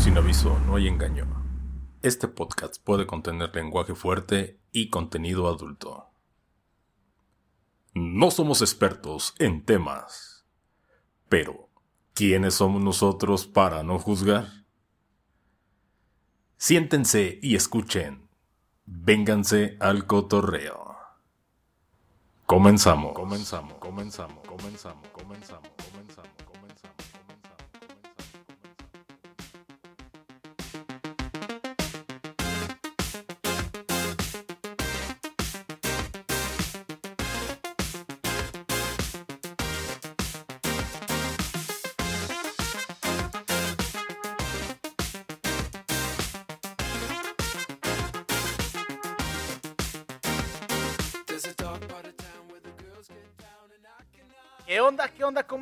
Sin aviso, no hay engaño. Este podcast puede contener lenguaje fuerte y contenido adulto. No somos expertos en temas, pero ¿quiénes somos nosotros para no juzgar? Siéntense y escuchen. Vénganse al cotorreo. Comenzamos. Comenzamos, comenzamos, comenzamos, comenzamos, comenzamos, comenzamos,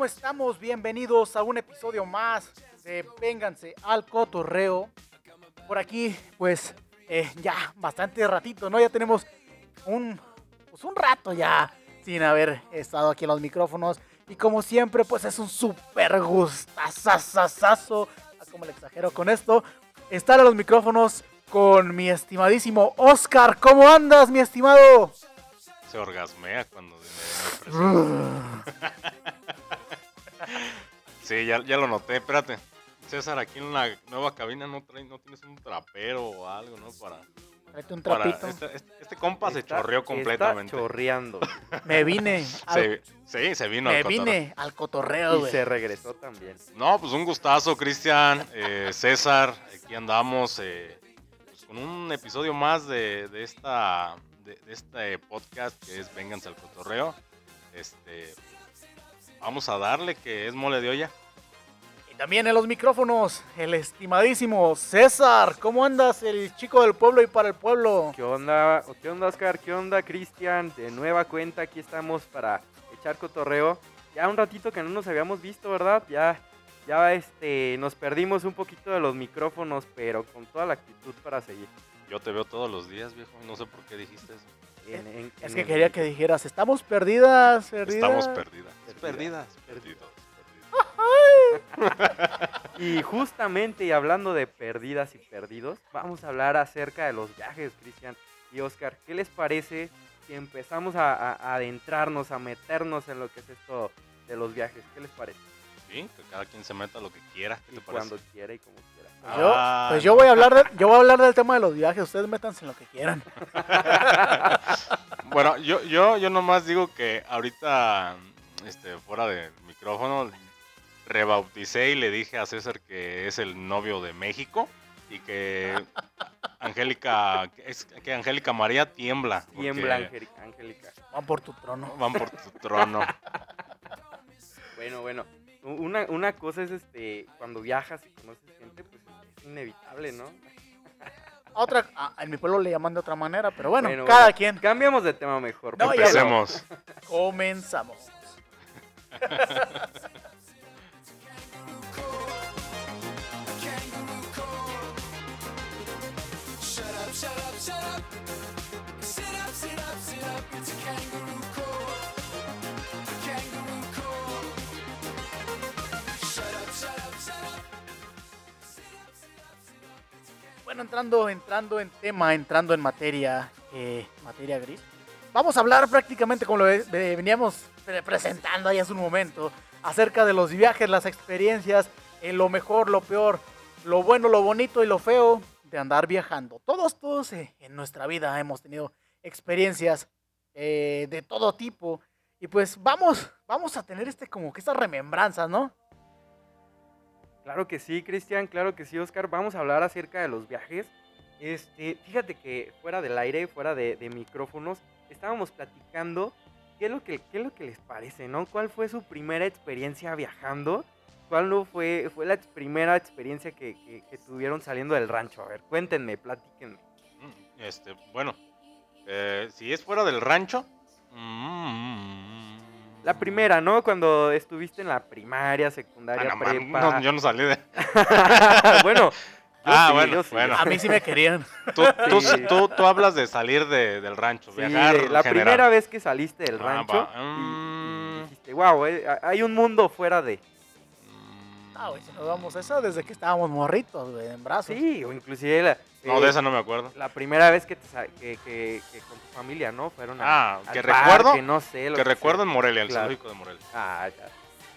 ¿Cómo estamos? Bienvenidos a un episodio más de Vénganse al Cotorreo. Por aquí, pues, eh, ya bastante ratito, ¿no? Ya tenemos un, pues, un rato ya sin haber estado aquí en los micrófonos. Y como siempre, pues es un súper gustazazazazo, como le exagero con esto, estar a los micrófonos con mi estimadísimo Oscar. ¿Cómo andas, mi estimado? Se orgasmea cuando me. Sí, ya, ya lo noté, espérate. César, aquí en la nueva cabina no, trae, no tienes un trapero o algo, ¿no? Para, Tráete un para este, este- este compa se Está- chorreó está completamente. chorreando. Me vine. al- Se- sí, se vino me al cotorreo. vine al cotorreo, Y se regresó también. No, pues un gustazo, Cristian, eh, César, aquí andamos eh, pues, con un episodio más de, de esta de, de este podcast que es Vénganse al Cotorreo. Este, vamos a darle que es mole de olla. También en los micrófonos, el estimadísimo César. ¿Cómo andas, el chico del pueblo y para el pueblo? ¿Qué onda? ¿Qué onda, Oscar? ¿Qué onda, Cristian? De nueva cuenta, aquí estamos para echar cotorreo. Ya un ratito que no nos habíamos visto, ¿verdad? Ya, ya este, nos perdimos un poquito de los micrófonos, pero con toda la actitud para seguir. Yo te veo todos los días, viejo. No sé por qué dijiste eso. En- en- Es en que el- quería que dijeras, estamos perdidas, perdidas. Estamos perdidas. Perdidas. Perdidos. Y justamente, y hablando de perdidas y perdidos, vamos a hablar acerca de los viajes, Cristian y Oscar. ¿Qué les parece si empezamos a, a- a adentrarnos, a meternos en lo que es esto de los viajes? ¿Qué les parece? Sí, que cada quien se meta lo que quiera. ¿Qué Y te parece? cuando quiera y como quiera. Pues yo, Ah, pues yo voy a hablar de- yo voy a hablar del tema de los viajes. Ustedes métanse en lo que quieran. Bueno, yo, yo, yo nomás digo que ahorita, este, fuera de micrófono, rebauticé y le dije a César que es el novio de México y que Angélica, que es, que Angélica María tiembla. Tiembla, Angélica. Van por tu trono. Van por tu trono. Bueno, bueno. Una, una cosa es este cuando viajas y conoces gente, pues es inevitable, ¿no? Otra, a- en mi pueblo le llaman de otra manera, pero bueno, Bueno, cada bueno. quien. Cambiamos de tema mejor. No, Empecemos. Comenzamos. Bueno, entrando, entrando en tema, entrando en materia, eh, materia gris. Vamos a hablar prácticamente como lo ve- ve- veníamos pre- presentando ahí hace un momento, acerca de los viajes, las experiencias, eh, lo mejor, lo peor, lo bueno, lo bonito y lo feo de andar viajando. Todos, todos eh, en nuestra vida hemos tenido experiencias eh, de todo tipo y pues vamos, vamos a tener este como que estas remembranzas, ¿no? Claro que sí, Cristian, claro que sí, Oscar. Vamos a hablar acerca de los viajes. Este, fíjate que fuera del aire, fuera de, micrófonos, estábamos platicando qué es, lo que, qué es lo que les parece, ¿no? ¿Cuál fue su primera experiencia viajando? ¿Cuál no fue, fue la primera experiencia que, que- que tuvieron saliendo del rancho? A ver, cuéntenme, platíquenme. Mm, Este, bueno, eh, si es fuera del rancho. mm, La primera, ¿no? Cuando estuviste en la primaria, Ah, secundaria, no, man, prepa. no, yo no salí de. bueno, yo Ah, sí, bueno, sí. bueno. A mí sí me querían. Tú, tú, Sí. tú- tú hablas de salir de- del rancho, Sí, viajar. la general. primera vez que saliste del Ah, rancho va, y- y, mm. dijiste, wow, hay un mundo fuera de... Ah, güey, si nos vamos a eso desde que estábamos morritos, güey, en brazos. Sí, o inclusive la, No, eh, de esa no me acuerdo. la primera vez que, te que, que- que con tu familia, ¿no? Fueron a, Ah, al que parque, recuerdo- no sé, lo Que sea. recuerdo en Morelia, el Claro. zoológico de Morelia. Ah, ya.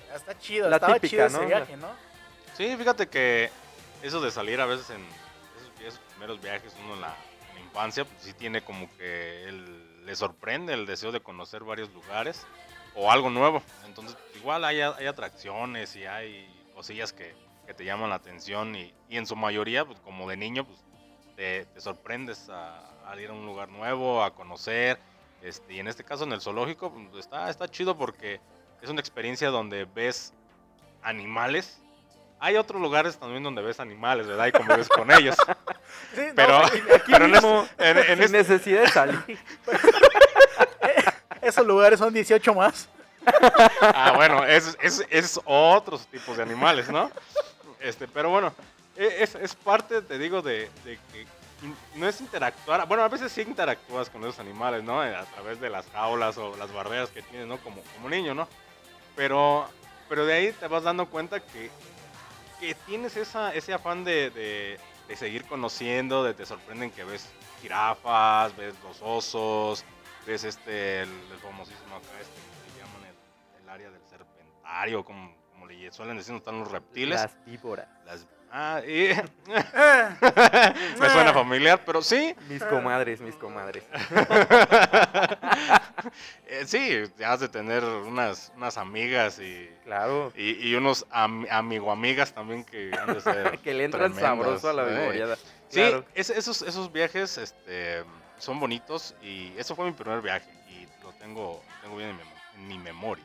Ya Está chido, La estaba típica, chido ese ¿no? viaje, ¿no? Sí, fíjate que eso de salir a veces en esos, esos primeros viajes, uno en la, en la infancia, pues sí tiene como que el- le sorprende el deseo de conocer varios lugares o algo nuevo. Entonces, igual hay, hay atracciones y hay cosillas que, que te llaman la atención y, y en su mayoría, pues como de niño, pues te, te sorprendes a, ir a un lugar nuevo, a conocer. Este, y en este caso en el zoológico, pues, está, está chido porque es una experiencia donde ves animales. Hay otros lugares también donde ves animales, ¿verdad? Y convives con ellos. Sí, no, Pero, sí, pero en, mismo, en- en sin este- necesidad de salir. esos lugares son 18 más. Ah, bueno, es, es, otros tipos de animales, ¿no? Este, pero bueno, e- es, es parte, te digo, de, que no es interactuar. Bueno, a veces sí interactúas con esos animales, ¿no? A través de las jaulas o las barreras que tienes, ¿no? Como, como niño, ¿no? Pero, pero de ahí te vas dando cuenta que, que tienes esa, ese afán de, de, de seguir conociendo, de te sorprenden que ves jirafas, ves los osos, ves este, el, el famosísimo acá, este, como, como le suelen decir, están los reptiles. Las víboras. Las- ah, y- me suena familiar, pero sí, Mis comadres, mis comadres. eh, sí, has de tener unas, unas amigas y, Claro. y, y unos am- amigo amigas también que han de ser Que le entran tremendas, sabroso a la eh. vivoreada. Sí, Claro. es- esos, esos viajes este, son bonitos y eso fue mi primer viaje y lo tengo, tengo bien en mi, en mi memoria.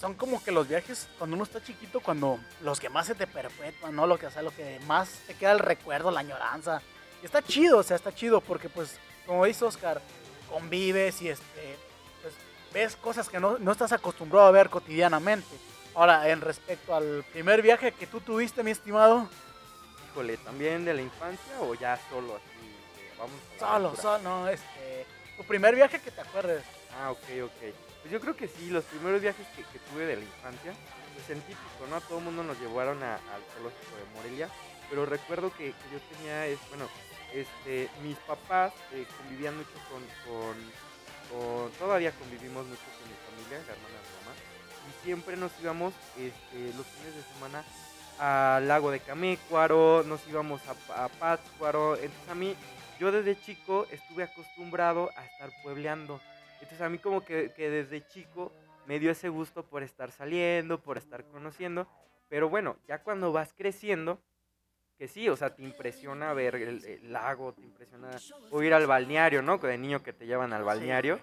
Son como que los viajes cuando uno está chiquito, cuando los que más se te perpetúan, ¿no? Lo que, o sea, lo que más te queda el recuerdo, la añoranza. Y está chido, o sea, está chido porque, pues, como dice Oscar, convives y este, pues, ves cosas que no, no estás acostumbrado a ver cotidianamente. Ahora, en respecto al primer viaje que tú tuviste, mi estimado, Híjole, ¿también de la infancia o ya solo así? vamos a solo, aventura? solo, no, este, tu primer viaje que te acuerdes. Ah, ok, ok. Pues yo creo que sí, los primeros viajes que, tuve de la infancia, pues el típico, ¿no? Todo el mundo nos llevaron a- al zoológico de Morelia, pero recuerdo que, que yo tenía, es, bueno, este, mis papás eh, convivían mucho con, con, todavía convivimos mucho con mi familia, la hermana mamá, y siempre nos íbamos este, los fines de semana al lago de Camécuaro, nos íbamos a, a Pátzcuaro, entonces a mí, yo desde chico estuve acostumbrado a estar puebleando. Entonces a mí como que, que desde chico me dio ese gusto por estar saliendo, por estar conociendo. Pero bueno, ya cuando vas creciendo, que sí, o sea, te impresiona ver el, el lago, te impresiona o ir al balneario, ¿no? De niño que te llevan al balneario.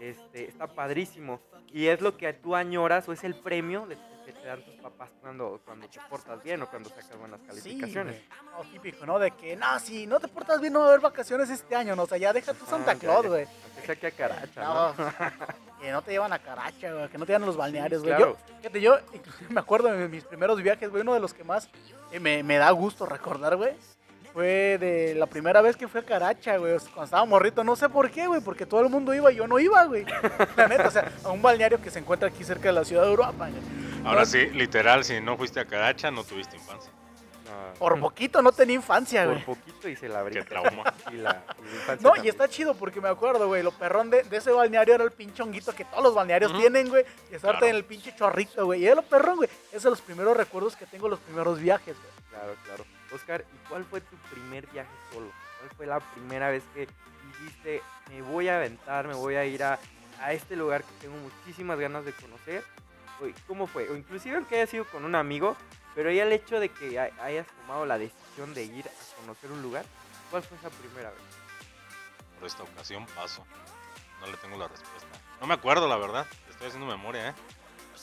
Este, está padrísimo. Y es lo que tú añoras o es el premio que te dan tus papás cuando, cuando te portas bien o cuando sacas buenas calificaciones. Sí. No, típico, ¿no? De que, no, si no te portas bien, no va a haber vacaciones este año, ¿no? O sea, ya deja tu Santa Claus, güey. Que a caracha, ¿no? No, que no te llevan a Caracha, güey, que no te llevan a los balnearios, güey. claro. Yo, fíjate, yo inclusive me acuerdo de mis primeros viajes, güey, uno de los que más me, me da gusto recordar, güey, fue de la primera vez que fui a Caracha, güey, cuando estaba morrito, no sé por qué, güey, porque todo el mundo iba y yo no iba, güey. La neta, o sea, a un balneario que se encuentra aquí cerca de la ciudad de Europa, güey. Ahora No, sí, literal, si no fuiste a Caracha, no tuviste infancia. No, Por poquito no tenía infancia, por güey. poquito y se la Qué abrió. trauma. Y la, y la infancia No, y está chido porque me acuerdo, güey, lo perrón de, de ese balneario era el pinche honguito que todos los balnearios Ujú. tienen, güey. Y estarte Claro. en el pinche chorrito, güey. Y era lo perrón, güey. Esos son los primeros recuerdos que tengo, los primeros viajes, güey. Claro, claro. Oscar, ¿y cuál fue tu primer viaje solo? ¿Cuál fue la primera vez que dijiste, me voy a aventar, me voy a ir a, a este lugar que tengo muchísimas ganas de conocer? ¿Cómo fue? O inclusive aunque haya sido con un amigo, pero ya el hecho de que hay- hayas tomado la decisión de ir a conocer un lugar, ¿cuál fue esa primera vez? Por esta ocasión paso. No le tengo la respuesta. No me acuerdo, la verdad. Estoy haciendo memoria, ¿eh?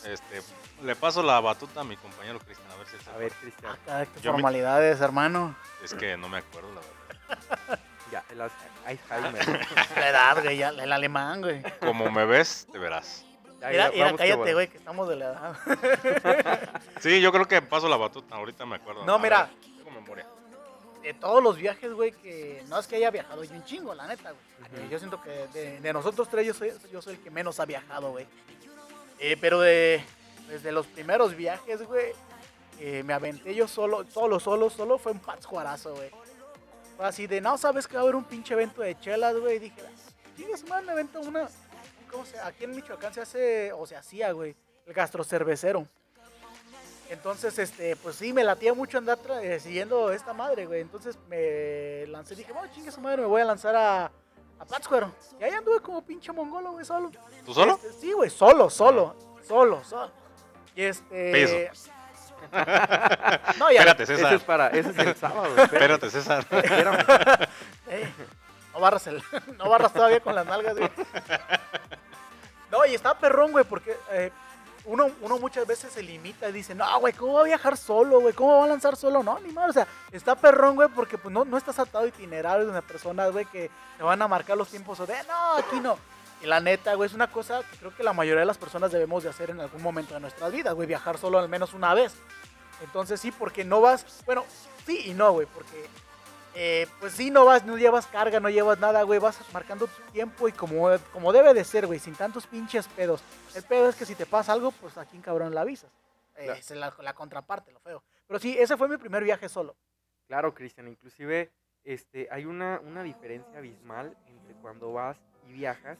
Este, le paso la batuta a mi compañero Cristian, a ver si A ver. Cristian, Acá, qué Yo me- formalidades, hermano. Es que no me acuerdo, la verdad. ya, el Al- Alzheimer. La edad, güey, ya, el alemán, güey. Como me ves, te verás. Ya, Mira, ya, mira, vamos, qué cállate, bueno. güey, que estamos de la edad. Sí, yo creo que paso la batuta. Ahorita me acuerdo. No, A mira. ver, tengo memoria. De todos los viajes, güey, que no es que haya viajado yo un chingo, la neta, güey. Yo siento que de, de nosotros tres yo soy, yo soy el que menos ha viajado, güey. Eh, pero de, desde los primeros viajes, güey, que me aventé yo solo, solo, solo, solo, fue un Pátzcuarazo, güey. Fue así de, no, sabes que va a haber un pinche evento de chelas, güey. Y dije, chingas, man, me avento una. ¿Cómo se Aquí en Michoacán se hace, o se hacía, güey, el gastrocervecero. Entonces, este, pues sí, me latía mucho andar eh, siguiendo esta madre, güey. Entonces me lancé, dije, bueno, chingue su madre, me voy a lanzar a, a Pátzcuaro. Y ahí anduve como pinche mongolo, güey, solo. ¿Tú solo? Este, sí, güey, solo, solo, solo, solo. Y este. Peso. no, ya. Espérate, Ese César. es para, ese es el sábado. espérate. Espérate, César. Espérame. Eh, no barras el, no barras todavía con las nalgas, güey. No, y está perrón, güey, porque eh, uno, uno muchas veces se limita y dice, no, güey, ¿cómo va a viajar solo, güey? ¿Cómo va a lanzar solo? No, ni más, o sea, está perrón, güey, porque pues no, no estás atado a itinerarios de personas, güey, que te van a marcar los tiempos o de, no, aquí no. Y la neta, güey, es una cosa que creo que la mayoría de las personas debemos de hacer en algún momento de nuestras vidas, güey, viajar solo al menos una vez. Entonces sí, porque no vas, bueno, sí y no, güey, porque eh, pues sí, no vas, no llevas carga, no llevas nada, güey, vas marcando tu tiempo y como, como debe de ser, güey, sin tantos pinches pedos. El pedo es que si te pasa algo, pues aquí en cabrón la avisas. Eh, Claro. es la, la contraparte, lo feo. Pero sí, ese fue mi primer viaje solo. Claro, Cristian, inclusive este, hay una, una diferencia abismal entre cuando vas y viajas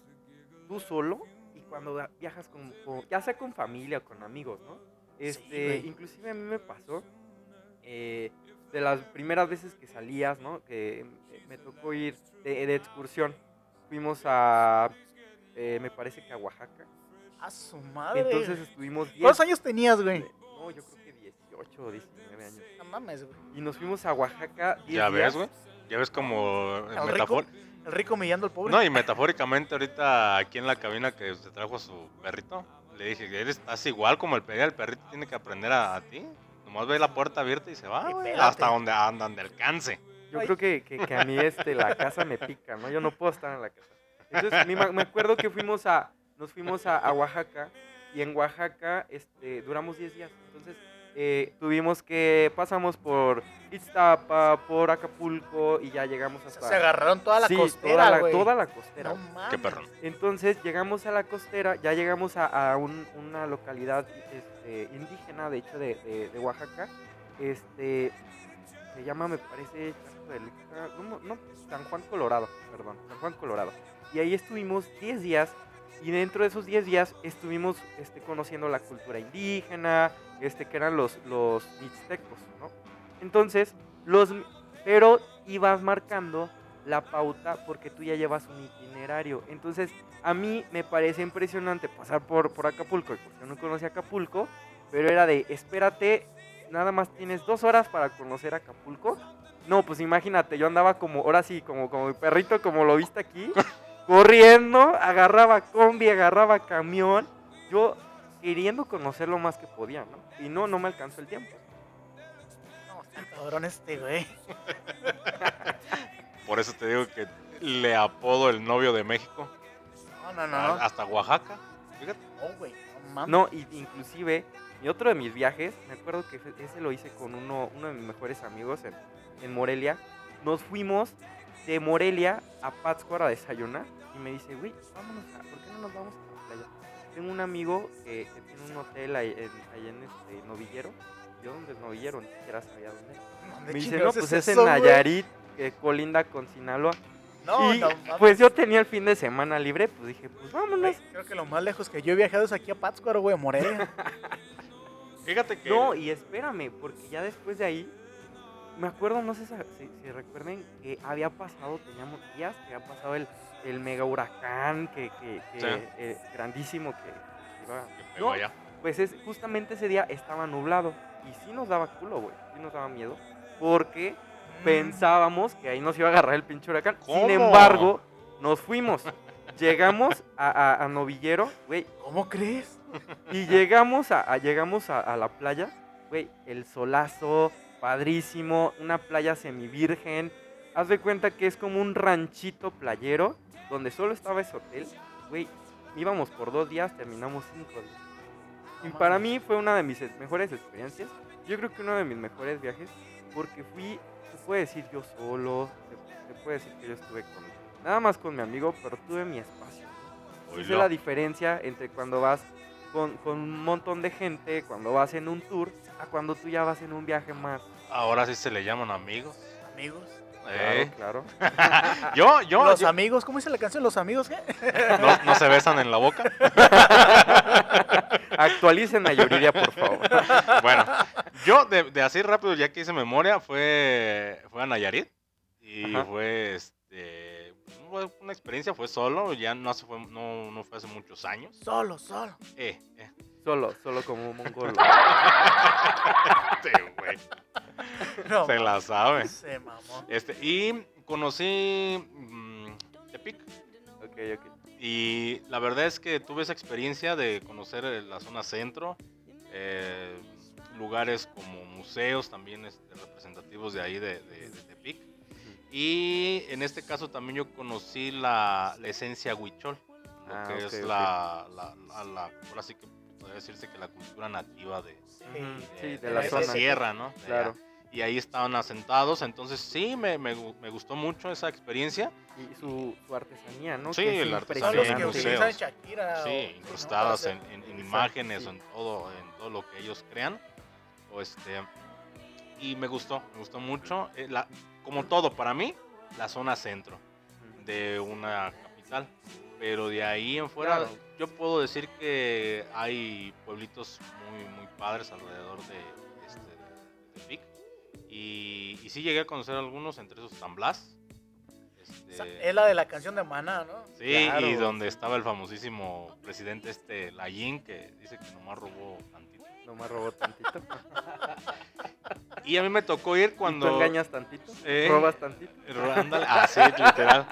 tú solo y cuando viajas con, con- ya sea con familia o con amigos, ¿no? Este, inclusive a mí me pasó eh, de las primeras veces que salías, ¿no? Que eh, me tocó ir de, de excursión. Fuimos a, eh, me parece que a Oaxaca. A su madre. Entonces estuvimos 10. ¿Cuántos años tenías, güey? No, yo creo que 18 o 19 años. No mames, güey. Y nos fuimos a Oaxaca 10 Ya ves, güey. Ya ves como ¿El rico? metafor- El rico humillando al pobre. No, y metafóricamente ahorita aquí en la cabina que se trajo a su perrito, le dije, eres estás igual como el perrito, el perrito tiene que aprender a, a ti. Nomás ve la puerta abierta y se va, güey, hasta donde, a donde alcance. Yo Ay. creo que, que, que a mí este, la casa me pica, ¿no? Yo no puedo estar en la casa. Entonces, mi ma- me acuerdo que fuimos a, nos fuimos a, a Oaxaca y en Oaxaca este, duramos 10 días. Entonces, eh, tuvimos que, pasamos por Iztapa, por Acapulco y ya llegamos hasta... Se agarraron toda la Sí, costera, toda la, güey. toda la costera. No mames. Qué perrón. Entonces llegamos a la costera, ya llegamos a, a un- una localidad este, indígena, de hecho, de, de- de Oaxaca. Este, se llama, me parece, no, no, San Juan Colorado, perdón, San Juan Colorado. Y ahí estuvimos 10 días y dentro de esos 10 días estuvimos este, conociendo la cultura indígena, este, que eran los, los mixtecos, ¿no? Entonces, los, pero ibas marcando la pauta porque tú ya llevas un itinerario. Entonces, a mí me parece impresionante pasar por, por Acapulco, porque yo no conocía Acapulco, pero era de, espérate, nada más tienes dos horas para conocer Acapulco. No, pues imagínate, yo andaba como, ahora sí, como, como mi perrito, como lo viste aquí, corriendo, agarraba combi, agarraba camión, yo queriendo conocer lo más que podía, ¿no? Y no, no me alcanzó el tiempo. No, está cabrón este, güey. Por eso te digo que le apodo el novio de México. No, no, no. a- Hasta Oaxaca. Fíjate. no, güey. No mames. No, y, inclusive, y otro de mis viajes, me acuerdo que ese lo hice con uno, uno de mis mejores amigos en, en Morelia. Nos fuimos de Morelia a Pátzcuaro a desayunar. Y me dice, güey, vámonos a, ¿por qué no nos vamos a la playa? Tengo un amigo que, que tiene un hotel ahí en, ahí en este, Novillero. Yo dónde es Novillero, ni siquiera sabía dónde. ¿Dónde Me dice, no, pues es es en? Nayarit, que colinda con Sinaloa. No, y no pues yo tenía el fin de semana libre, pues dije, pues vámonos. Creo que lo más lejos que yo he viajado es aquí a Pátzcuaro, güey, a Morelia. Fíjate que. No, y espérame, porque ya después de ahí, me acuerdo, no sé si, recuerden, que había pasado, teníamos días, que había pasado el, el mega huracán, que, que- que, Sí. eh, grandísimo, que iba... que No, pues es, justamente ese día estaba nublado, y sí nos daba culo, güey, sí nos daba miedo, porque pensábamos que ahí nos iba a agarrar el pinche huracán. Sin embargo, nos fuimos. Llegamos a, a- a Novillero, güey, ¿Cómo crees? y llegamos a, a- llegamos a, a la playa, güey, el solazo, padrísimo, una playa semivirgen. Haz de cuenta que es como un ranchito playero donde solo estaba ese hotel. Güey, íbamos por dos días, terminamos cinco días. Y para mí fue una de mis mejores experiencias. Yo creo que uno de mis mejores viajes porque fui, se puede decir yo solo, se, puede decir que yo estuve con, nada más con mi amigo, pero tuve mi espacio. Sé Oílo. la diferencia entre cuando vas con, con un montón de gente cuando vas en un tour a cuando tú ya vas en un viaje más. Ahora sí se le llaman amigos. Amigos. Eh, Claro, Yo, yo, Los yo- amigos, ¿cómo dice la canción? ¿Los amigos qué? no, no se besan en la boca. claro. Actualicen a Yuridia, por favor. Bueno, yo de, de así rápido, ya que hice memoria, fue, fue a Nayarit. Y Ajá. fue este fue una experiencia, fue solo, ya no, hace, fue, no, no fue hace muchos años. Solo, solo. Eh, eh. Solo, solo como un mongolo. Sí, güey, No, se la sabe. Se mamó. Este, y conocí mm, Tepic. Ok, ok. Y la verdad es que tuve esa experiencia de conocer eh, la zona centro, eh, lugares como museos también este, representativos de ahí de, de- de Tepic. Y en este caso también yo conocí la, la esencia huichol, lo Ah, que es la, la, la- la- ahora sí que podría decirse que la cultura nativa de, Sí, de- de de la esa zona. sierra, ¿no? Claro. allá. Y ahí estaban asentados, entonces sí, me, me me gustó mucho esa experiencia. Y su, su artesanía, ¿no? Sí, Que Son artesanía en museos. Shakira. Sí, ¿no? incrustadas Para en, en- imágenes, sí. en todo, en todo lo que ellos crean. O este, y me gustó, me gustó mucho. Eh, la- como todo, para mí, la zona centro de una capital. Pero de ahí en fuera, Claro. yo puedo decir que hay pueblitos muy, muy padres alrededor de, este, de Tepic. Y, y sí llegué a conocer algunos, entre esos San Blas. Este, Esa- Es la de la canción de Maná, ¿no? Sí, y donde estaba el famosísimo presidente este Layin, que dice que nomás robó. Nomás robó tantito. Y a mí me tocó ir ¿Y cuando... tú engañas tantito? Eh. ¿Robas tantito? Ro- ándale, así, literal.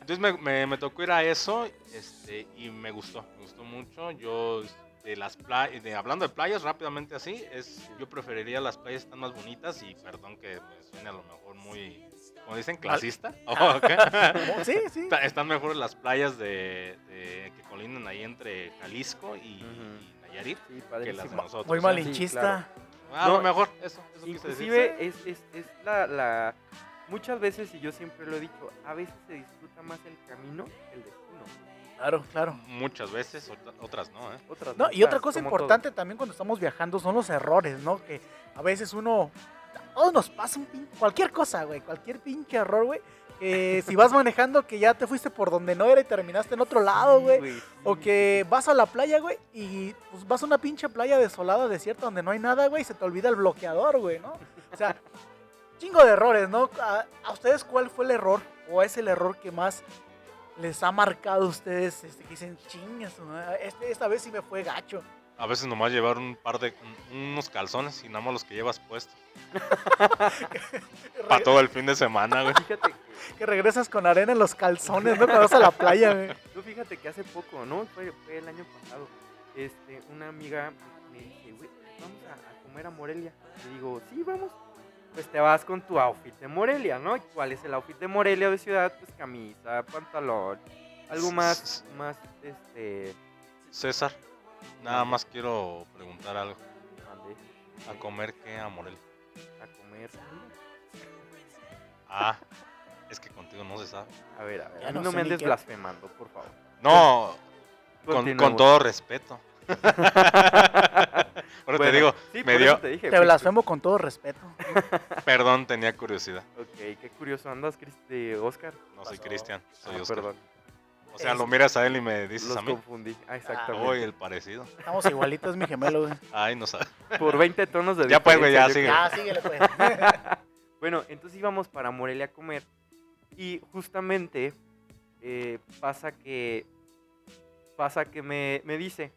Entonces me, me- me tocó ir a eso este, y me gustó, me gustó mucho. Yo, de las playas, de, hablando de playas rápidamente así, es, yo preferiría las playas están más bonitas y perdón que me suene a lo mejor muy, como dicen, clasista. Oh, ok. Sí, sí. Está- Están mejores las playas de, de- que colindan ahí entre Jalisco y, Ujú. y Nayarit Sí, que las de nosotros. Muy ¿eh? malinchista. Ah, No, mejor, eso, eso quise decir. Inclusive es, es, es la, la... Muchas veces, y yo siempre lo he dicho, a veces se disfruta más el camino que el destino. Claro, claro. Muchas veces, otra- otras no, ¿eh? Otras No, no, y otra cosa todo. importante también cuando estamos viajando son los errores, ¿no? Que a veces uno. Todos nos pasa un pin, cualquier cosa, güey. Cualquier pinche error, güey. Que si vas manejando que ya te fuiste por donde no era y terminaste en otro lado, Sí, güey. sí. O que vas a la playa, güey, y pues vas a una pinche playa desolada, desierta, donde no hay nada, güey, y se te olvida el bloqueador, güey, ¿no? O sea, chingo de errores, ¿no? ¿A, a ustedes cuál fue el error? ¿O es el error que más les ha marcado a ustedes? Este, que dicen, chingas, este, esta vez sí me fue gacho. A veces nomás llevar un par de un- unos calzones y nada más los que llevas puestos. Para todo el fin de semana, güey. Fíjate que, Que regresas con arena en los calzones, ¿no? Cuando vas a la playa, güey. tú fíjate que hace poco, ¿no? Fue, fue el año pasado. Este, una amiga me dice, güey, vamos a, a comer a Morelia. Y digo, sí, vamos. Pues te vas con tu outfit de Morelia, ¿no? ¿Y ¿Cuál es el outfit de Morelia de ciudad? Pues camisa, pantalón, algo más, más, este, César, nada más quiero preguntar algo. ¿A comer qué a Morel? a comer. Ah, es que contigo no se sabe. A ver, a ver, Ya a mí no no, sé me andes qué. blasfemando, por favor. No, con, todo respeto. Ahora te digo, sí, me dio- te dije. Te fue- blasfemo con todo respeto. perdón, tenía curiosidad. Ok, qué curioso andas, Cristi, Oscar. No soy. Cristian, soy Ah, Oscar. perdón, O sea, Es- lo miras a él y me dices los a mí. confundí. Ah, exactamente. Uy, el parecido. Estamos igualitos, mi gemelo, güey. Ay, no sabe. Por 20 tonos de Ya pues, güey, ya, sigue. Ya, síguele, pues. Bueno, entonces íbamos para Morelia a comer y justamente eh, pasa que pasa que me, me dice,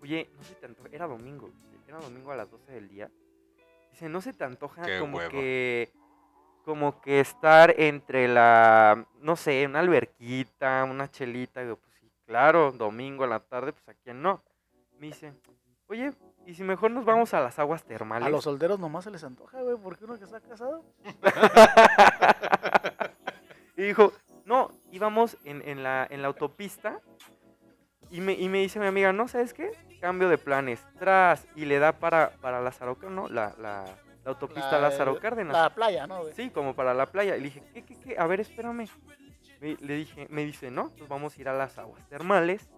oye, no se te antoja, era domingo, era domingo a las 12 del día. Dice, no se te antoja Qué como que como que estar entre la, no sé, una alberquita, una chelita. Digo, pues sí, claro, domingo a la tarde, pues a quién no. Me dice, oye, ¿y si mejor nos vamos a las aguas termales? A los solteros nomás se les antoja, güey, porque uno que está casado. y dijo, no, íbamos en, en la, en la autopista y me, y me dice mi amiga, no, ¿sabes qué? Cambio de planes, tras, y le da para, para Lázaro Cárdenas, ¿no? La, la, la autopista La- Lázaro Cárdenas. La playa, ¿no, güey? Sí, como para la playa. Y le dije, ¿qué, qué, qué? A ver, espérame. Me- le dije, me dice, no, pues vamos a ir a las aguas termales.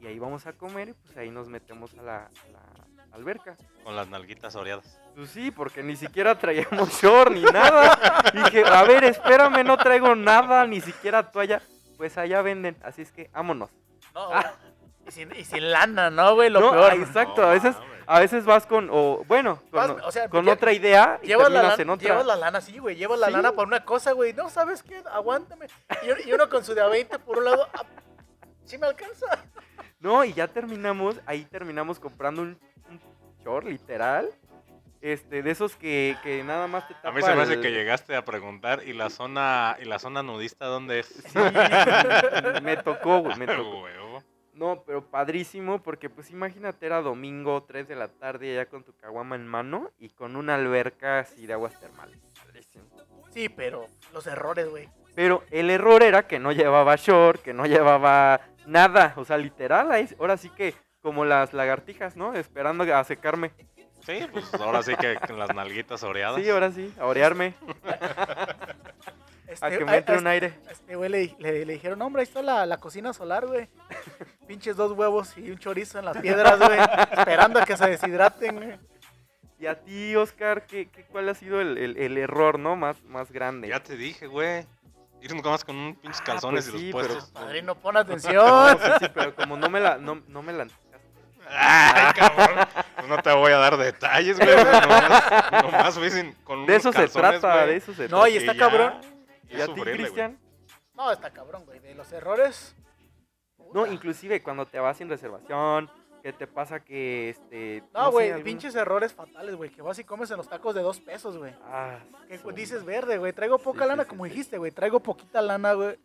y ahí vamos a comer y pues ahí nos metemos a la, a la alberca. Con las nalguitas oreadas. Pues sí, porque ni siquiera traíamos short ni nada. Dije, a ver, espérame, no traigo nada, ni siquiera toalla. Pues allá venden, así es que vámonos. No, y, sin, y sin lana, ¿no, güey? Lo No, peor. ah, exacto, No a veces. A veces vas con, o bueno, con, Vas, o sea, con lle- otra idea y Llevas la, lana, en otra. llevas la lana, sí, güey. Llevas la Sí. lana para una cosa, güey. No, ¿sabes qué? Aguántame. Y, uno- y uno con su de a 20 por un lado. ah, ¿Sí me alcanza? No, y ya terminamos, ahí terminamos comprando un, un short, literal. Este, de esos que, que nada más te tapa A mí se me hace el- que llegaste a preguntar, ¿y la zona y la zona nudista dónde es? Sí, me tocó, güey, me tocó. Huevo. No, pero padrísimo, porque pues imagínate, era domingo, 3 de la tarde, ya con tu caguama en mano y con una alberca así de aguas termales. Padrísimo. Sí, pero los errores, güey. Pero el error era que no llevaba short, que no llevaba nada. O sea, literal, ahí- ahora sí que como las lagartijas, ¿no? Esperando a secarme. Sí, pues ahora sí que con las nalguitas oreadas. Sí, ahora sí, a orearme, Este, a que me entre a un aire. Este güey le, le- le dijeron, hombre, ahí está la, la cocina solar, güey. Pinches dos huevos y un chorizo en las piedras, güey. esperando a que se deshidraten, güey. Y a ti, Oscar, ¿qué, qué, cuál ha sido el, el- el error, no? Más, más grande. Ya te dije, güey. Ir nomás con un pinches Ah, calzones pues sí, y los pero- puestos. Padrino, pon No, atención. sí, sí, pero como no me la, no, no me la. Ay, cabrón. Pues no te voy a dar detalles, güey. Nomás, nomás fui sin- con De eso se trata, güey. de eso se No, trata. y está cabrón. ¿Y a ti. Cristian? No, está cabrón, güey. De los errores. No, inclusive cuando te vas sin reservación, que te pasa que, este... No, güey, algún- pinches errores fatales, güey. Que vas y comes en los tacos de dos pesos, güey. Ah, Que sí. dices verde, güey. Traigo poca Sí, lana, sí, como sí. dijiste, güey. Traigo poquita lana, güey.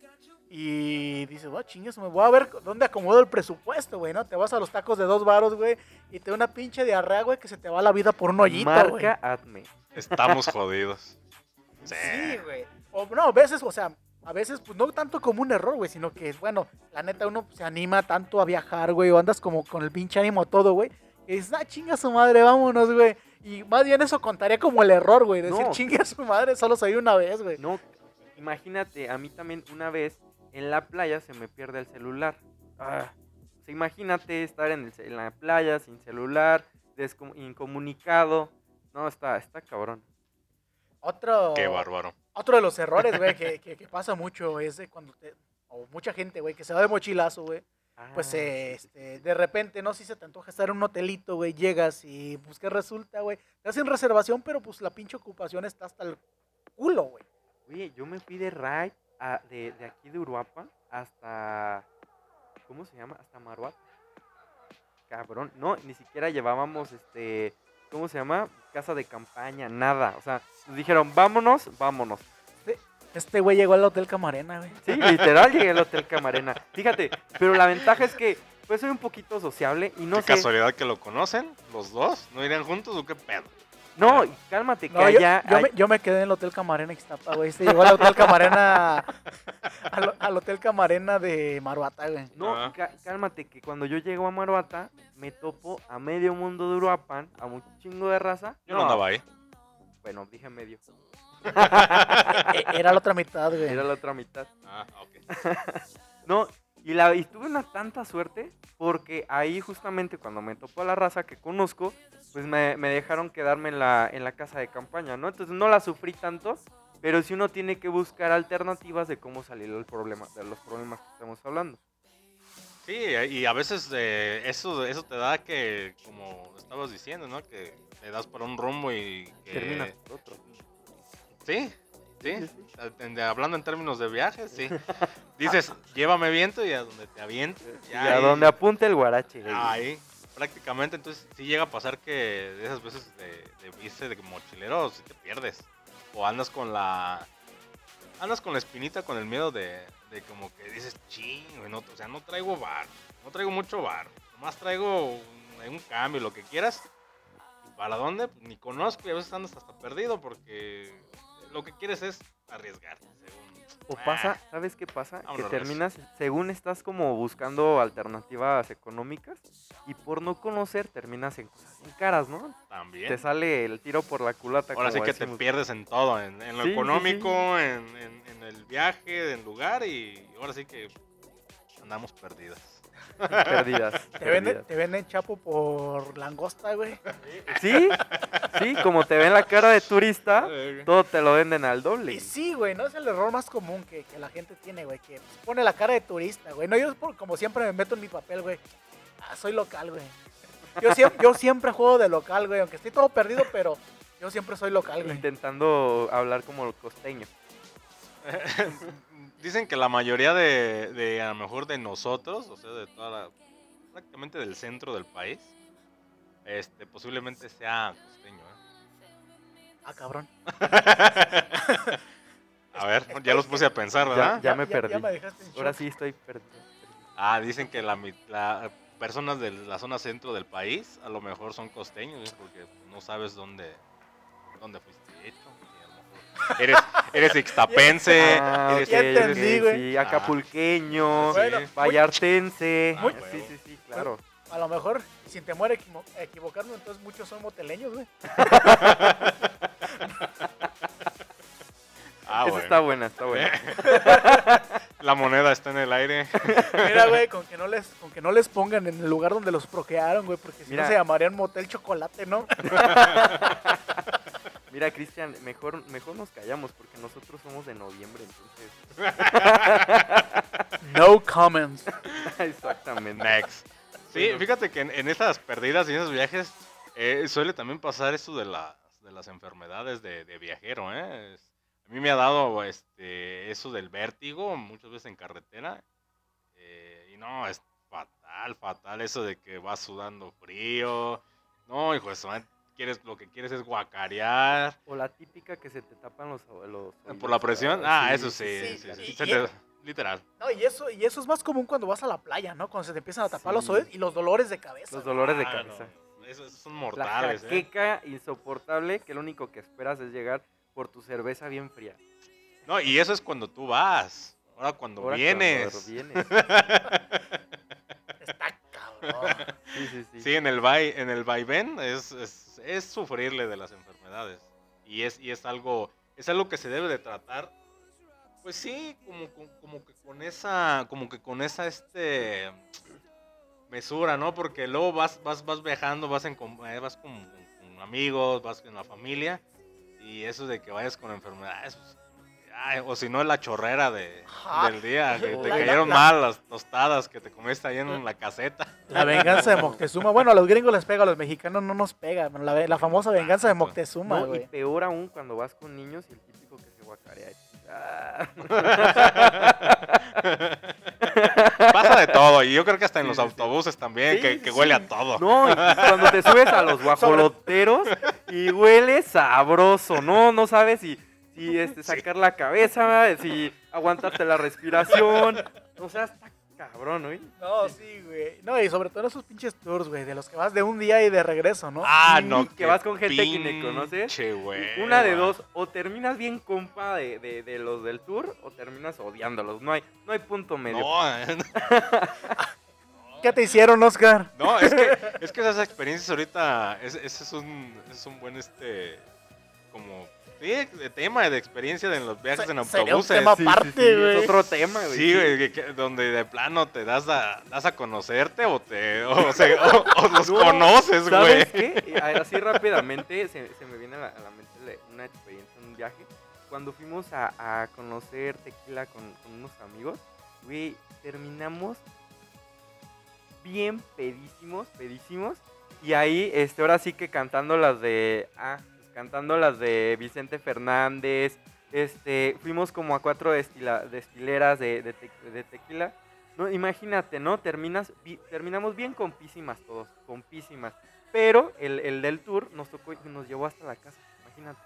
Y dices, oh, chingues, me voy a ver dónde acomodo el presupuesto, güey, ¿no? Te vas a los tacos de dos varos, güey. Y te da una pinche diarrea, güey, que se te va la vida por un hoyito, güey. Marca Atme. Estamos jodidos. Sí. Sí, güey. O no, a veces, o sea, a veces, pues no tanto como un error, güey, sino que, bueno, la neta uno se anima tanto a viajar, güey, o andas como con el pinche ánimo todo, güey. Dices, ah, chinga su madre, vámonos, güey. Y más bien eso contaría como el error, güey. Decir, No. chinga su madre, solo soy una vez, güey. No, imagínate, a mí también una vez en la playa se me pierde el celular. Ah, o sea, imagínate estar en, el en la playa sin celular, incomunicado. No, está, está cabrón. Otro, Qué bárbaro. otro de los errores, güey, que, que, que pasa mucho es de cuando te, o mucha gente, güey, que se va de mochilazo, güey. Pues Ah, eh, este, de repente, no sé si se te antoja estar en un hotelito, güey, llegas y pues qué resulta, güey. Te hacen reservación, pero pues la pinche ocupación está hasta el culo, güey. Oye, yo me fui de ride a- de, de aquí de Uruapan hasta. ¿Cómo se llama? Hasta Maruat. Cabrón. No, ni siquiera llevábamos este. ¿Cómo se llama? Casa de campaña, nada. O sea, nos dijeron, vámonos, vámonos. Este güey llegó al Hotel Camarena, güey. Sí, literal llegué al Hotel Camarena. Fíjate, pero la ventaja es que pues soy un poquito sociable y no qué sé. casualidad que lo conocen, los dos. ¿No irían juntos o qué pedo? No, y cálmate, que No, allá. yo hay- me, yo me quedé en el Hotel Camarena Ixtapa, güey. Este llegó al Hotel Camarena. al, al Hotel Camarena de Maruata, güey. No, Ah. cá- cálmate, que cuando yo llego a Maruata, me topo a medio mundo de Uruapan, a un chingo de raza. Yo no andaba ahí. Bueno, dije medio. E- Era la otra mitad, güey. Era la otra mitad. Ah, ok. No, y, la, y tuve una tanta suerte porque ahí justamente cuando me topó a la raza que conozco, pues me, me dejaron quedarme en la, en la casa de campaña, ¿no? Entonces no la sufrí tanto, pero sí uno tiene que buscar alternativas de cómo salir del problema, de los problemas que estamos hablando. Sí, y a veces eh, eso, eso te da que, como estabas diciendo, ¿no? Que te das para un rumbo y que... Terminas por otro. Sí, sí. Hablando en términos de viajes, sí. Dices, llévame viento y a donde te aviente. Y a donde apunte el guarache. Ahí, prácticamente. Entonces, sí llega a pasar que de esas veces de, de irse de mochilero, si te pierdes. O andas con la. Andas con la espinita, con el miedo de, de como que dices, ching, güey, no, o sea, no traigo bar. No traigo mucho bar. Nomás traigo un, un cambio, lo que quieras. ¿Y ¿Para dónde? Pues ni conozco y a veces andas hasta perdido porque lo que quieres es arriesgar. según. O Ah, pasa, ¿sabes qué pasa? Que terminas, según estás como buscando alternativas económicas y por no conocer terminas en cosas caras, ¿no? También. Te sale el tiro por la culata. Ahora sí que te pierdes en todo, en, en lo Sí, sí, económico, En, en- en el viaje, en lugar y ahora sí que andamos perdidas. Perdidas. Te venden, perdidas. te venden chapo por langosta, güey. Sí, sí, como te ven la cara de turista, todo te lo venden al Y doble. sí, güey, no es el error más común que, que la gente tiene, güey, que pone la cara de turista, güey. No, yo por- como siempre me meto en mi papel, güey. Ah, soy local, güey. Yo siempre, yo siempre juego de local, güey, aunque estoy todo perdido, pero yo siempre soy local, güey. Intentando hablar como costeño. Dicen que la mayoría de, de, a lo mejor de nosotros, o sea, de toda la, prácticamente del centro del país, este, posiblemente sea costeño, ¿eh? Ah, cabrón. A ver, ya los puse a pensar, ¿verdad? ya me perdí. me dejaste en Ahora sí estoy perdido. Ah, dicen que la, la- personas de la zona centro del país a lo mejor son costeños, ¿eh? porque no sabes dónde, dónde fuiste hecho. Eres, eres ixtapense, Ah, eres- ya entendí, güey. Sí, acapulqueño, Bueno, vallartense. Ah, sí, huevo. sí, sí, claro. A lo mejor, sin temor a equivo- a equivocarme, entonces muchos son moteleños, güey. Ah, bueno. está buena, está buena. La moneda está en el aire. Mira, güey, con que no les, con que no les pongan en el lugar donde los procrearon, güey, porque si Mira. no se llamarían motel chocolate, ¿no? Mira, Cristian, mejor, mejor nos callamos porque nosotros somos de noviembre, entonces. No comments. Exactamente. Next. Sí, fíjate que en, en esas perdidas y en esos viajes eh, suele también pasar eso de, las de las enfermedades de, de viajero, ¿eh? Es- a mí me ha dado este, eso del vértigo muchas veces en carretera. eh, y no, es fatal, fatal eso de que vas sudando frío. No, hijo de su madre, quieres, lo que quieres es guacarear. O la típica que se te tapan los, los ¿Por la oídos, presión? ah, Ah, sí, eso sí, sí, sí, sí, y- se y- te- literal. No, y eso, y eso es más común cuando vas a la playa, ¿no? Cuando se te empiezan a tapar los oídos y los dolores de cabeza. Los dolores de Ah, cabeza. no, esos son La mortales, ¿eh? jaqueca insoportable que lo único que esperas es llegar por tu cerveza bien fría. No, y eso es cuando tú vas. Ahora cuando Ahora vienes. cuando vienes. Está cabrón. Sí, sí, sí. Sí, en el vai, en el vaivén es, es, es sufrirle de las enfermedades. Y es, y es algo, es algo que se debe de tratar. Pues sí, como, como, como que con esa, como que con esa este mesura, ¿no? Porque luego vas, vas, vas viajando, vas en eh, vas con- con amigos, vas con la familia, y eso de que vayas con enfermedades, pues, ay, o si no es la chorrera de, del día, que te La- cayeron la- mal las tostadas que te comiste ahí en la caseta. La venganza de Moctezuma. Bueno, a los gringos les pega, a los mexicanos no nos pega. La, famosa venganza de Moctezuma, No, y güey. peor aún cuando vas con niños y el típico que se guacarea. Ah. Pasa de todo, y yo creo que hasta en los sí, sí. autobuses también, Sí, que, que sí. huele a todo. No, y cuando te subes a los guajoloteros y huele sabroso, no, no sabes si, si este, sacar la cabeza, si aguantarte la respiración. O sea, está cabrón, ¿no? No, sí, güey. No, y sobre todo en esos pinches tours, güey, de los que vas de un día y de regreso, ¿no? Ah, Sí, no. que vas con gente que ni conoces. pinche hueva. Una de dos, o terminas bien compa de, de- de los del tour, o terminas odiándolos. No hay, no hay punto medio. No, eh, ¿Qué te hicieron, Oscar? no, es que, es que esas experiencias ahorita, es- ese es un, es un buen, este, como, sí, de tema, de experiencia de los viajes Se- en sería un autobuses. tema Sí, sí, aparte, sí, güey. Es otro tema, güey. Sí, güey, donde de plano te das a, das a conocerte o te o, se- o- o los No, conoces, güey. ¿Sabes qué? Así rápidamente se, se me viene a la, a la mente una experiencia, un viaje. Cuando fuimos a, a conocer tequila con, con unos amigos, güey, terminamos bien pedísimos, pedísimos. Y ahí, este, ahora sí que cantando las de. Ah, cantando las de Vicente Fernández. Este, fuimos como a cuatro destila- destileras de, de te- de tequila. No, imagínate, ¿no? Terminas, terminamos bien compísimas todos, compísimas. Pero el, el del tour nos tocó y nos llevó hasta la casa, imagínate.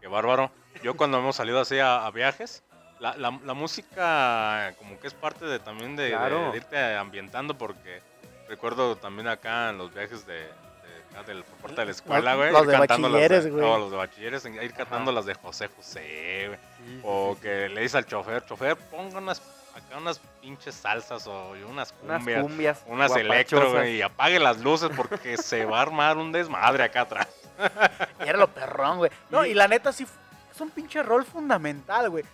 Qué bárbaro. Yo cuando hemos salido así a, a viajes, la, la- la música como que es parte de también de, de- Claro. de irte ambientando porque recuerdo también acá en los viajes de, del, por parte de la escuela, güey. los de bachilleres, güey. No, los de bachilleres, ir cantando las de José José, güey. Sí, O sí, que le dices al chofer, chofer, ponga unas, acá unas pinches salsas o unas Unas cumbias. cumbias. Unas electro, güey, y apague las luces porque se va a armar un desmadre acá atrás. Y era lo perrón, güey. No, y la neta sí es un pinche rol fundamental, güey.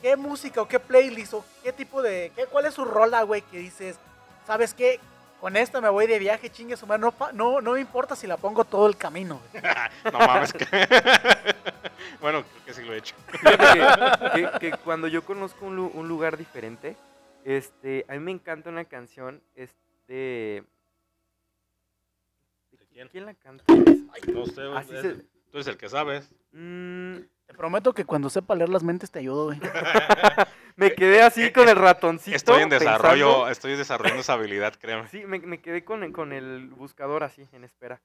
¿Qué música o qué playlist o qué tipo de... Qué, ¿Cuál es su rola, güey, que dices... ¿sabes qué? Con esta me voy de viaje, chingue su madre. No, no, no me importa si la pongo todo el camino. No mames. que- bueno, creo que sí lo he hecho. Que, que- que cuando yo conozco un, lu- un lugar diferente, este, a mí me encanta una canción, es de... ¿De quién? ¿Quién la canta? No sé, Así es- se- tú eres el que sabes. Mm, Te prometo que cuando sepa leer las mentes te ayudo, güey. me quedé así con el ratoncito. Estoy en desarrollo, pensando. estoy desarrollando esa habilidad, créeme. Sí, me, me quedé con, con el buscador así, en espera.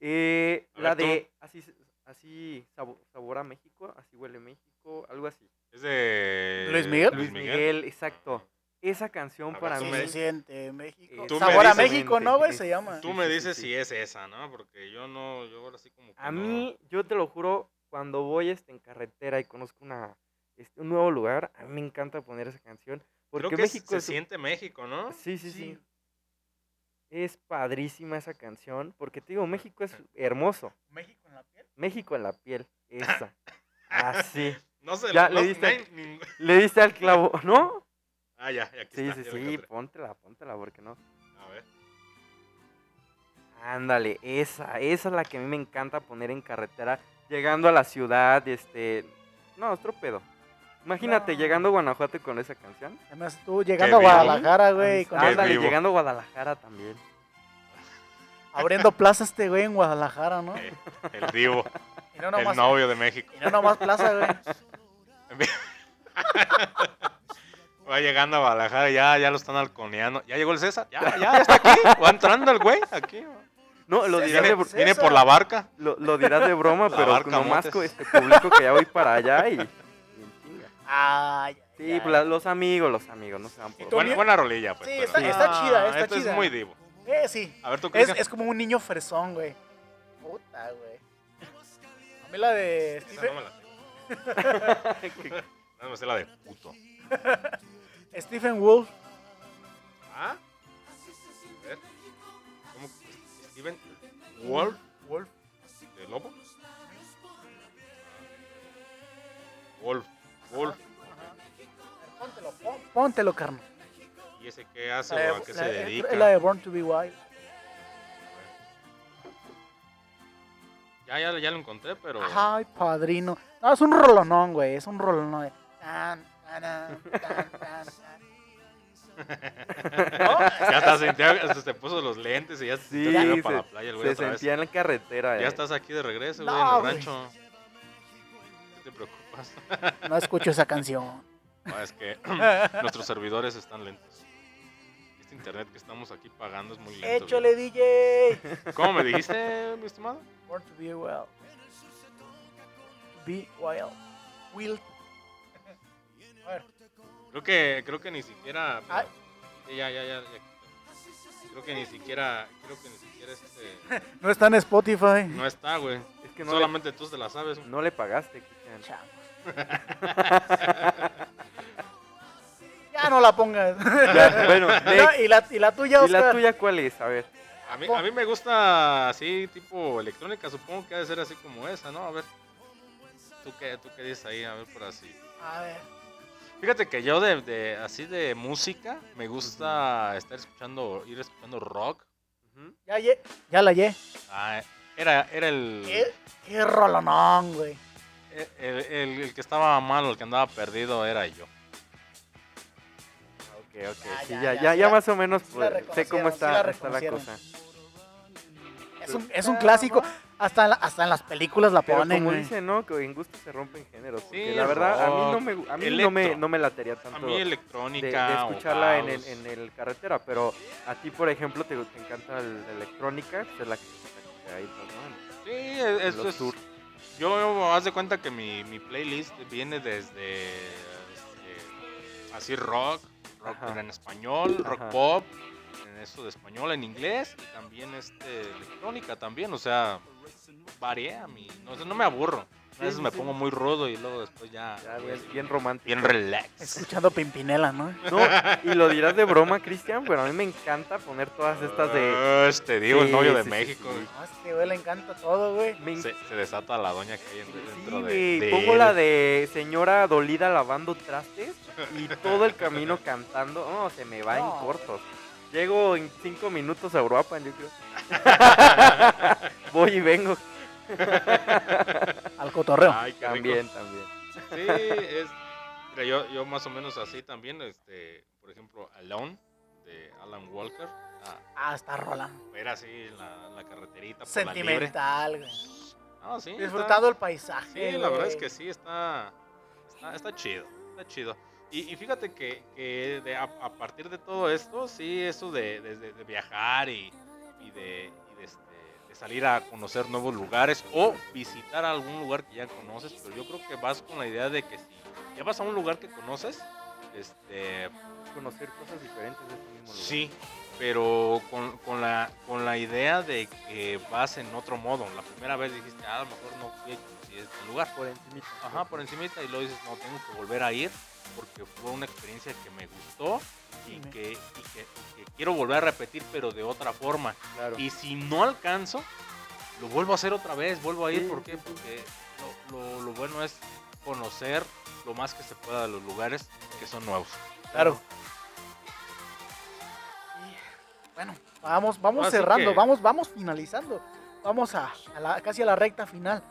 Eh, la ver, tú. de así, se- así sabo- sabor a México, así huele México, algo así. Es de ¿Luis Miguel? Luis Miguel, exacto. Esa canción ver, para tú mí. me- Se siente México. Tú Sabor a México, ¿no, güey? Se llama. Tú me sí, sí, dices sí. si es esa, ¿no? Porque yo no, yo ahora sí como que A no. mí, yo te lo juro, cuando voy este, en carretera y conozco una, este, un nuevo lugar, a mí me encanta poner esa canción. Porque Creo que México se es... siente México, ¿no? Sí, sí, sí, Sí. Es padrísima esa canción, porque te digo, México es hermoso. México en la piel. México en la piel, esa. Así. No sé, Ya, no, le diste no hay ningún- Le diste al clavo, ¿no? Ah, ya, ya aquí Sí, está, sí, ya sí, encontré. póntela, póntela, porque no. A ver. Ándale, esa, esa es la que a mí me encanta poner en carretera, llegando a la ciudad, este... No, otro pedo. Imagínate, No. llegando a Guanajuato con esa canción. Además, tú llegando a vivo. Guadalajara, güey. con- Qué Ándale, vivo. llegando a Guadalajara también. Abriendo plaza este güey en Guadalajara, ¿no? eh, el no el novio de México. y no nomás plaza, güey. Va llegando a Guadalajara, ya, ya lo están halconeando. ¿Ya llegó el César? ¿Ya, ya, ya está aquí? ¿Va entrando el güey? Aquí. No, lo dirás, Viene, de, viene por la barca. lo, lo dirás de broma, La pero nomás con este público que ya voy para allá y... Ay, Sí, ay. pues la- los amigos, los amigos, no se van ¿Y por... Buena, buena rolilla, pues. Sí, pero- está- está chida, está esto chida. es muy divo. Eh, sí. A ver, tú, Es, es como un niño fresón, güey. Puta, güey. A mí la de Stephen, no me la sé. No me sé la de puto. Stephen Wolf. ¿Ah? Steven Wolf Wolf. de Lobo. Wolf. Wolf. Póntelo, pon- póntelo, carnal. ¿Y ese qué hace La o a qué se dedica? Es la de Born to be Wild. Ya, ya, ya lo encontré, pero. Ay, padrino. No, es un rolonón, güey. Es un rolonón. tan, tan, tan. ¿No? Ya hasta sentía, hasta se puso los lentes y ya se Sí, que iba se, para la playa el güey se otra vez. sentía en la carretera. Ya eh. estás aquí de regreso, No, güey, en el rancho. No te preocupas. No escucho esa canción. No, es que nuestros servidores están lentos. Este internet que estamos aquí pagando es muy lento. Échale, DJ. ¿Cómo me dijiste, mi estimado? Born to be wild. Be wild. Wild. A ver. Creo que, creo que ni siquiera. Ay. Sí, Ya, ya, ya, ya. Creo que ni siquiera, creo que ni siquiera este. No está en Spotify. No está, güey. Es que no, le, Solamente tú te la sabes. güey. no le pagaste, Cristian. Ya no la pongas. Ya, bueno, y, la, y la tuya, ¿Y la Oscar. tuya cuál es? A ver. A mí, a mí me gusta así, tipo electrónica. Supongo que ha de ser así como esa, ¿no? A ver. ¿Tú qué, tú qué dices ahí? A ver, por así. A ver. Fíjate que yo de, de así de música me gusta estar escuchando, ir escuchando rock. Ya, ye- ya la ye. Ah, era, era el, ¿Qué, qué rolonón, güey. el, el- el que estaba malo, el que andaba perdido era yo. Ok, ok. Ya, sí, ya, ya, ya, más o menos pues, sé cómo sí está, la está la cosa. Es un, es un clásico. Hasta en, la- hasta en las películas la Pero ponen, como güey. dicen, ¿no? Que en gusto se rompen géneros. Porque Sí, la verdad, a mí no rock, me, a mí no me, electro. no me latería A tanto mí de, electrónica. de escucharla en el, en el carretera. Pero a ti, por ejemplo, te, te encanta el- la electrónica, pues es la que, la que ahí está, ¿no? Sí, En es, los es- tours. Yo haz de cuenta que mi, mi playlist viene desde este, así rock, rock Ajá. en español, rock Ajá. pop, en eso de español, en inglés y también este electrónica también, o sea, varié a mí, no, o sea, no me aburro. A veces Sí, me sí. pongo muy rudo y luego después ya, Ya, bien, bien romántico. bien relax. Escuchando Pimpinela, ¿no? No, y lo dirás de broma, Cristian, pero a mí me encanta poner todas estas de... Este, digo, el Sí, novio de México. sí. No, es que güey le encanta todo, güey. me Se, se desata la doña que hay en- Sí, dentro de, de pongo él. la de señora dolida lavando trastes y todo el camino cantando. No, se me va No. en cortos. Llego en cinco minutos a Uruapan, yo creo. Voy y vengo. Al cotorreo. Ay. También, también. Sí, es. Mira, yo, yo más o menos así también, este, por ejemplo, Alone de Alan Walker. Ah, Ah, está rola. era así en la, la carreterita. Sentimental, güey. No, sí, está- Disfrutando el paisaje. Sí, la verdad es que sí, está, está, está chido, está chido. Y, y fíjate que, que de- a, a partir de todo esto, sí, eso de, de- de- de viajar y, y de, y de, este, de salir a conocer nuevos lugares o visitar algún lugar que ya conoces, pero yo creo que vas con la idea de que si ya vas a un lugar que conoces, este, Conocer cosas diferentes de este mismo lugar. sí, pero con, con la, con la idea de que vas en otro modo. La primera vez dijiste, ah, a lo mejor no fui a conocer este lugar. Por encimita. Ajá, por encimita y luego dices, no, tengo que volver a ir porque fue una experiencia que me gustó y que, y que, y que quiero volver a repetir, pero de otra forma. Claro. Y si no alcanzo, lo vuelvo a hacer otra vez, vuelvo a ir. Sí, ¿Por qué? sí, sí. Porque lo, lo- lo bueno es conocer lo más que se pueda de los lugares que son nuevos. Claro. Y, bueno, vamos, vamos Así cerrando, que- vamos, vamos finalizando. Vamos a, a la- casi a la recta final.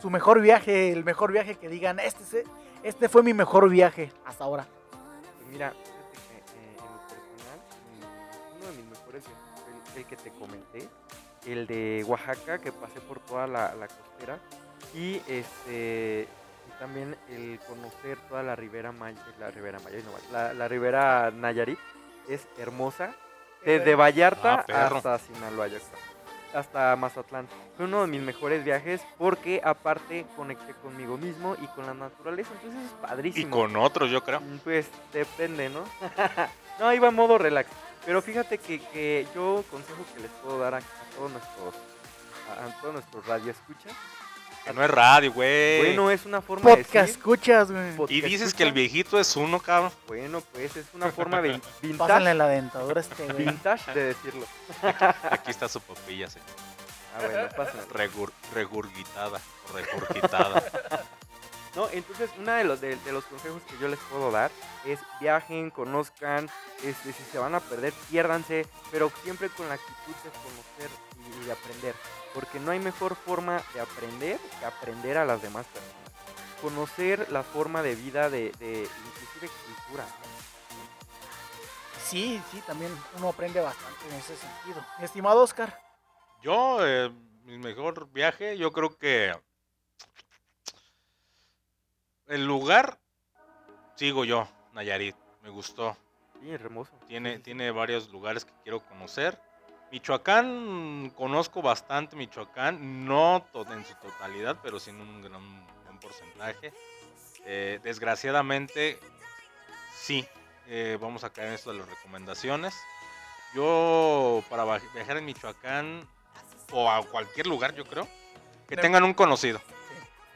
Su mejor viaje, el mejor viaje que digan, este, se- este fue mi mejor viaje hasta ahora. Mira, fíjate que eh, en lo personal, mm, uno de mis mejores viajes fue el, el que te comenté, el de Oaxaca, que pasé por toda la, la costera, y este y también el conocer toda la Ribera Maya, la Ribera Maya, no, la, la Ribera Nayarit, es hermosa, desde Vallarta Ah, hasta Sinaloa, yo creo, hasta Mazatlán. Fue uno de mis mejores viajes porque aparte conecté conmigo mismo y con la naturaleza, entonces es Y padrísimo. con otros, yo creo. Mm, Pues depende, ¿no? no, iba en modo relax. Pero fíjate que, que yo consejo que les puedo dar a, a todos nuestros a, a todos nuestros radioescuchas. Que no es radio, güey. Bueno, es una forma de Podcast, decir. escuchas, güey. y dices que el viejito es uno, cabrón. Bueno, pues es una forma de vintage, la dentadura este, güey. vintage de decirlo. Aquí está su papilla, señor. Ah, bueno, pásenle. Regur- regurgitada. Regurgitada. No, entonces uno de los, de, de los consejos que yo les puedo dar es viajen, conozcan, este, si se van a perder, piérdanse, pero siempre con la actitud de conocer y, de aprender, porque no hay mejor forma de aprender que aprender a las demás personas. Conocer la forma de vida de, de inclusive cultura. Sí, sí, también uno aprende bastante en ese sentido. Mi estimado Oscar, Yo, eh, mi mejor viaje, yo creo que el lugar, sigo yo, Nayarit, me gustó. Sí, hermoso. Tiene, Sí, sí, tiene varios lugares que quiero conocer. Michoacán, conozco bastante Michoacán, no en su totalidad, pero sí en un gran, buen porcentaje. Eh, desgraciadamente, sí, eh, vamos a caer en esto de las recomendaciones. Yo, para viajar en Michoacán, o a cualquier lugar, yo creo, que tengan un conocido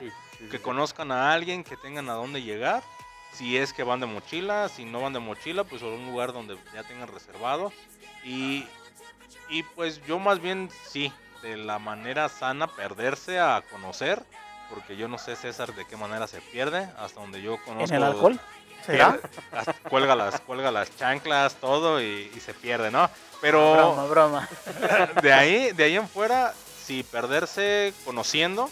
sí, sí, sí, que conozcan a alguien, que tengan a dónde llegar. Si es que van de mochila, si no van de mochila, pues a un lugar donde ya tengan reservado. Y, y pues yo más bien sí, de la manera sana, perderse a conocer. Porque yo no sé, César, de qué manera se pierde. Hasta donde yo conozco. ¿en el alcohol? ¿Será? pierde- cuelga, las, cuelga las chanclas, todo y, y se pierde, ¿no? Pero Broma, broma. de ahí, de ahí en fuera, sí, perderse conociendo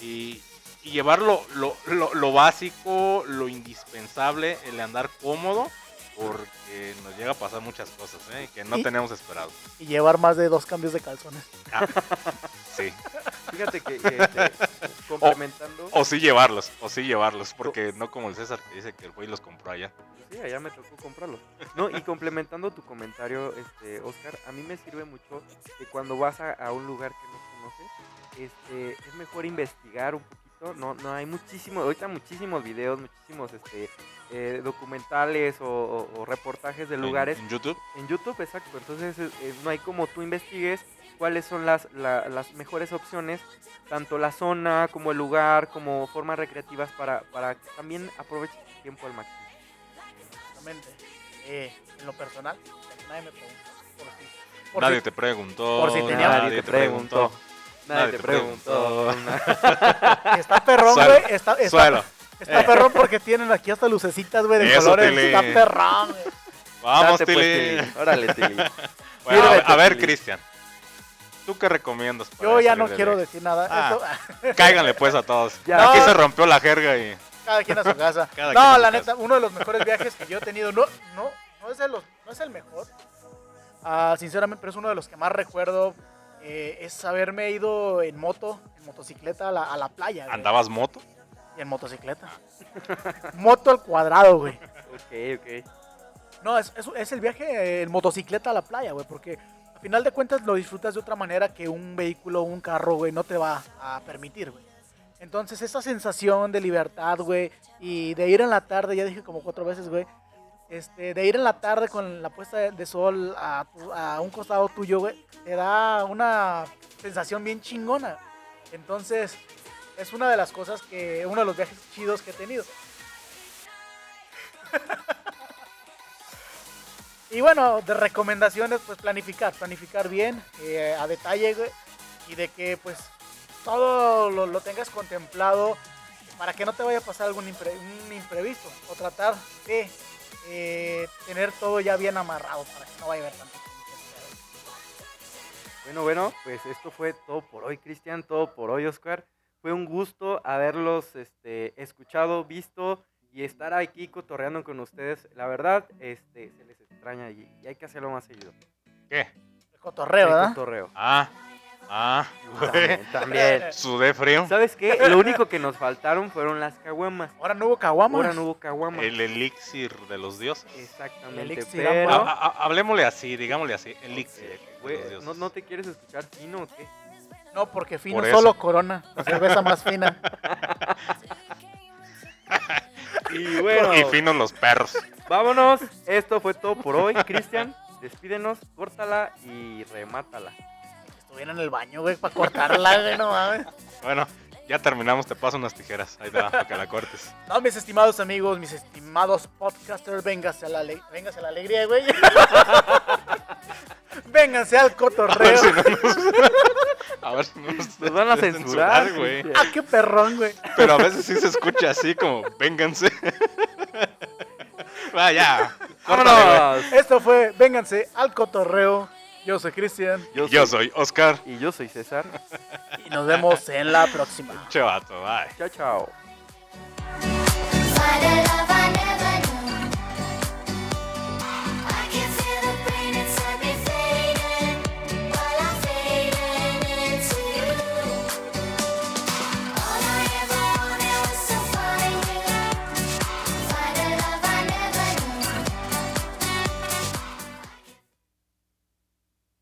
y, y llevar lo, lo- lo- lo básico, lo indispensable, el andar cómodo, porque nos llega a pasar muchas cosas ¿eh? que no Y- tenemos esperado. Y llevar más de dos cambios de calzones. Sí. Fíjate que, este, complementando. O sí llevarlos, o sí llevarlos, porque no como el César que dice que el güey los compró allá. Sí, allá me tocó comprarlos. No, y complementando tu comentario, este, Oscar, a mí me sirve mucho que cuando vas a, a un lugar que no conoces, este, es mejor investigar un No, no hay muchísimos, ahorita muchísimos videos, muchísimos este, eh, documentales o, o- o reportajes de lugares En, YouTube. en YouTube, exacto. Entonces eh, eh, no hay como tú investigues cuáles son las, la- las mejores opciones, tanto la zona como el lugar, como formas recreativas para, para que también aproveches tu tiempo al máximo. Exactamente. Eh, en lo personal, nadie me preguntó. Por si, por Nadie si- te preguntó. por si tenía- Nadie te preguntó. Nadie te preguntó. Está perrón, güey. Está, está, Suelo. está perrón porque tienen aquí hasta lucecitas, güey, de Eso, colores. Está perrón, güey. Vamos, Date, pues, Tilly. Tilly. Órale, Tilly. Bueno, a, ver- Sírvete, a ver, Tilly. Cristian. ¿Tú qué recomiendas? para Yo ya no de quiero decir nada. Ah. Esto- Cáiganle pues a todos. Ya. Aquí No. se rompió la jerga y... cada quien a su casa. Cada no, la casa. neta, uno de los mejores viajes que yo he tenido, no, no, no es, de los, no es el mejor, Ah, sinceramente, pero es uno de los que más recuerdo, eh, es haberme ido en moto, en motocicleta a la, a la playa. güey. ¿Andabas moto? Y en motocicleta. Moto al cuadrado, güey. Ok, ok. No, es, es, es el viaje eh, en motocicleta a la playa, güey, porque al final de cuentas lo disfrutas de otra manera que un vehículo, un carro, güey, no te va a permitir, güey. Entonces, esa sensación de libertad, güey, y de ir en la tarde, ya dije como cuatro veces, güey, este, de ir en la tarde con la puesta de, sol a, a un costado tuyo, güey, te da una sensación bien chingona. Entonces, es una de las cosas que, uno de los viajes chidos que he tenido. Y bueno, de recomendaciones, pues planificar, planificar bien, eh, a detalle, güey, y de que pues todo lo, lo tengas contemplado para que no te vaya a pasar algún impre- un imprevisto, o tratar de eh, tener todo ya bien amarrado para que no vaya a haber tanto. Bueno, bueno, pues esto fue todo por hoy, Cristian, todo por hoy, Oscar. Fue un gusto haberlos este, escuchado, visto y estar aquí cotorreando con ustedes. La verdad, este, se les extraña y, y hay que hacerlo más seguido. ¿Qué? El cotorreo, El ¿verdad? cotorreo. Ah, ah, güey. También, también. Sudé frío. ¿Sabes qué? Lo único que nos faltaron fueron las caguamas. Ahora no hubo caguamas. Ahora no hubo caguamas. El elixir de los dioses. Exactamente, elixir pero... Ha- ha- hablemosle así, digámosle así. Elixir. De güey, los dioses. ¿no, ¿No te quieres escuchar fino o qué? No, porque fino Por solo corona, la cerveza más fina. Y bueno, Y finos los perros. vámonos. Esto fue todo por hoy. Cristian, despídenos, córtala y remátala. Estuviera en el baño, güey, para cortarla, güey, no mames. Bueno, ya terminamos. Te paso unas tijeras. Ahí te va, para que la cortes. No, mis estimados amigos, mis estimados podcasters, véngase a la, a la alegría, güey. vénganse al A ver cotorreo. si no nos, a ver si no nos, Nos van a censurar, güey. Ah, qué perrón, güey. Pero a veces sí se escucha así como, vénganse. Vaya. ¡Vámonos! Esto fue Vénganse al cotorreo. Yo soy Cristian Yo Yo soy, Oscar. y yo soy César. y nos vemos en la próxima. Che vato, bye. Chao, chao.